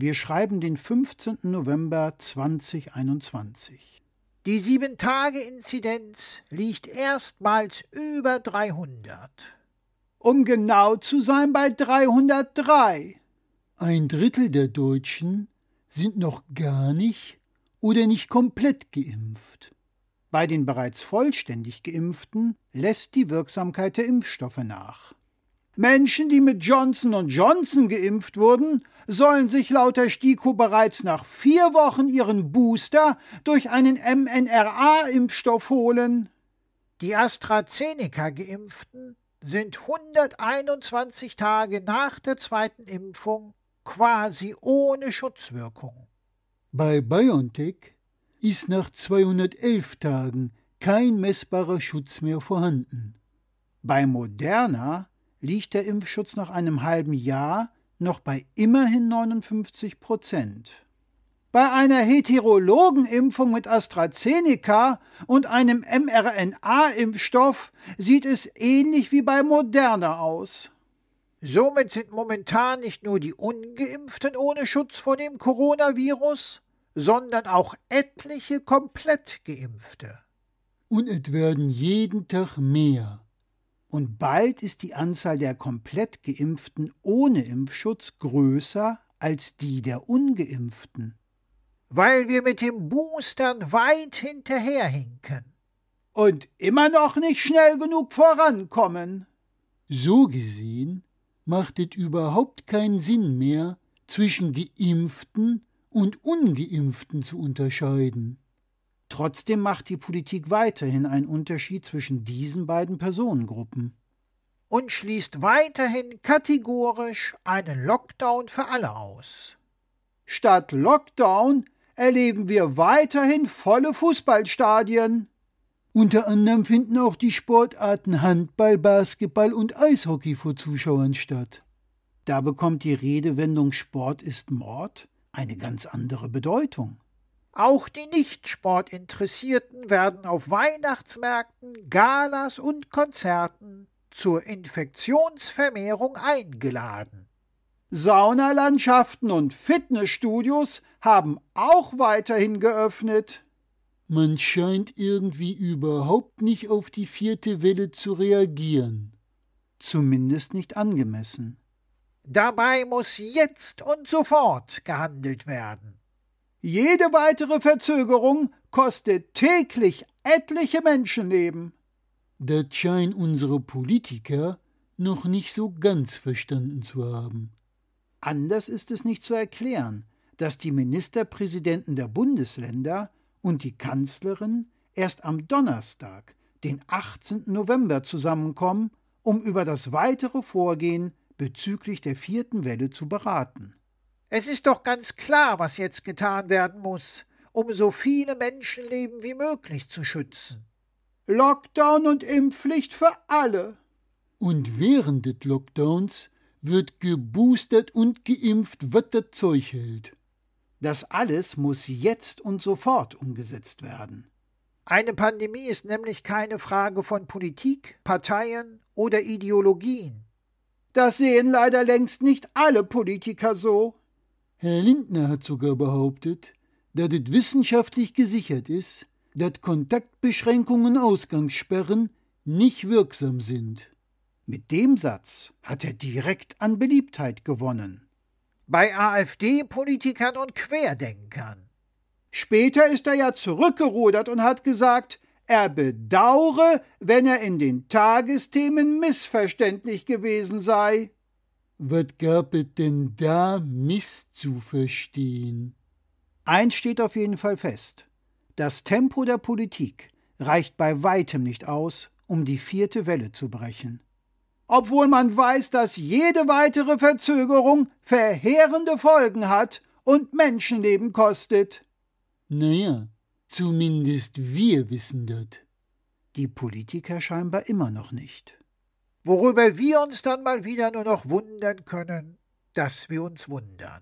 Wir schreiben den 15. November 2021. Die 7-Tage-Inzidenz liegt erstmals über 300. Um genau zu sein bei 303. Ein Drittel der Deutschen sind noch gar nicht oder nicht komplett geimpft. Bei den bereits vollständig geimpften lässt die Wirksamkeit der Impfstoffe nach. Menschen, die mit Johnson Johnson geimpft wurden, sollen sich laut der STIKO bereits nach vier Wochen ihren Booster durch einen mNRA-Impfstoff holen. Die AstraZeneca-Geimpften sind 121 Tage nach der zweiten Impfung quasi ohne Schutzwirkung. Bei BioNTech ist nach 211 Tagen kein messbarer Schutz mehr vorhanden. Bei Moderna liegt der Impfschutz nach einem halben Jahr noch bei immerhin 59 Prozent. Bei einer heterologen Impfung mit AstraZeneca und einem mRNA-Impfstoff sieht es ähnlich wie bei Moderna aus. Somit sind momentan nicht nur die ungeimpften ohne Schutz vor dem Coronavirus, sondern auch etliche komplett geimpfte. Und es werden jeden Tag mehr. Und bald ist die Anzahl der komplett geimpften ohne Impfschutz größer als die der ungeimpften. Weil wir mit den Boostern weit hinterherhinken. Und immer noch nicht schnell genug vorankommen. So gesehen macht es überhaupt keinen Sinn mehr, zwischen Geimpften und ungeimpften zu unterscheiden. Trotzdem macht die Politik weiterhin einen Unterschied zwischen diesen beiden Personengruppen. Und schließt weiterhin kategorisch einen Lockdown für alle aus. Statt Lockdown erleben wir weiterhin volle Fußballstadien. Unter anderem finden auch die Sportarten Handball, Basketball und Eishockey vor Zuschauern statt. Da bekommt die Redewendung Sport ist Mord eine ganz andere Bedeutung. Auch die Nicht-Sportinteressierten werden auf Weihnachtsmärkten, Galas und Konzerten zur Infektionsvermehrung eingeladen. Saunalandschaften und Fitnessstudios haben auch weiterhin geöffnet. Man scheint irgendwie überhaupt nicht auf die vierte Welle zu reagieren. Zumindest nicht angemessen. Dabei muss jetzt und sofort gehandelt werden. Jede weitere Verzögerung kostet täglich etliche Menschenleben. Das scheinen unsere Politiker noch nicht so ganz verstanden zu haben. Anders ist es nicht zu erklären, dass die Ministerpräsidenten der Bundesländer und die Kanzlerin erst am Donnerstag, den 18. November, zusammenkommen, um über das weitere Vorgehen bezüglich der vierten Welle zu beraten. Es ist doch ganz klar, was jetzt getan werden muss, um so viele Menschenleben wie möglich zu schützen. Lockdown und Impfpflicht für alle. Und während des Lockdowns wird geboostert und geimpft, was das Zeug hält. Das alles muss jetzt und sofort umgesetzt werden. Eine Pandemie ist nämlich keine Frage von Politik, Parteien oder Ideologien. Das sehen leider längst nicht alle Politiker so. Herr Lindner hat sogar behauptet, dass es wissenschaftlich gesichert ist, dass Kontaktbeschränkungen und Ausgangssperren nicht wirksam sind. Mit dem Satz hat er direkt an Beliebtheit gewonnen. Bei AfD-Politikern und Querdenkern. Später ist er ja zurückgerudert und hat gesagt, er bedaure, wenn er in den Tagesthemen missverständlich gewesen sei. Was gab es denn da misszuverstehen? Eins steht auf jeden Fall fest. Das Tempo der Politik reicht bei weitem nicht aus, um die vierte Welle zu brechen. Obwohl man weiß, dass jede weitere Verzögerung verheerende Folgen hat und Menschenleben kostet. Naja, Zumindest wir wissen das. Die Politiker scheinbar immer noch nicht. Worüber wir uns dann mal wieder nur noch wundern können, dass wir uns wundern.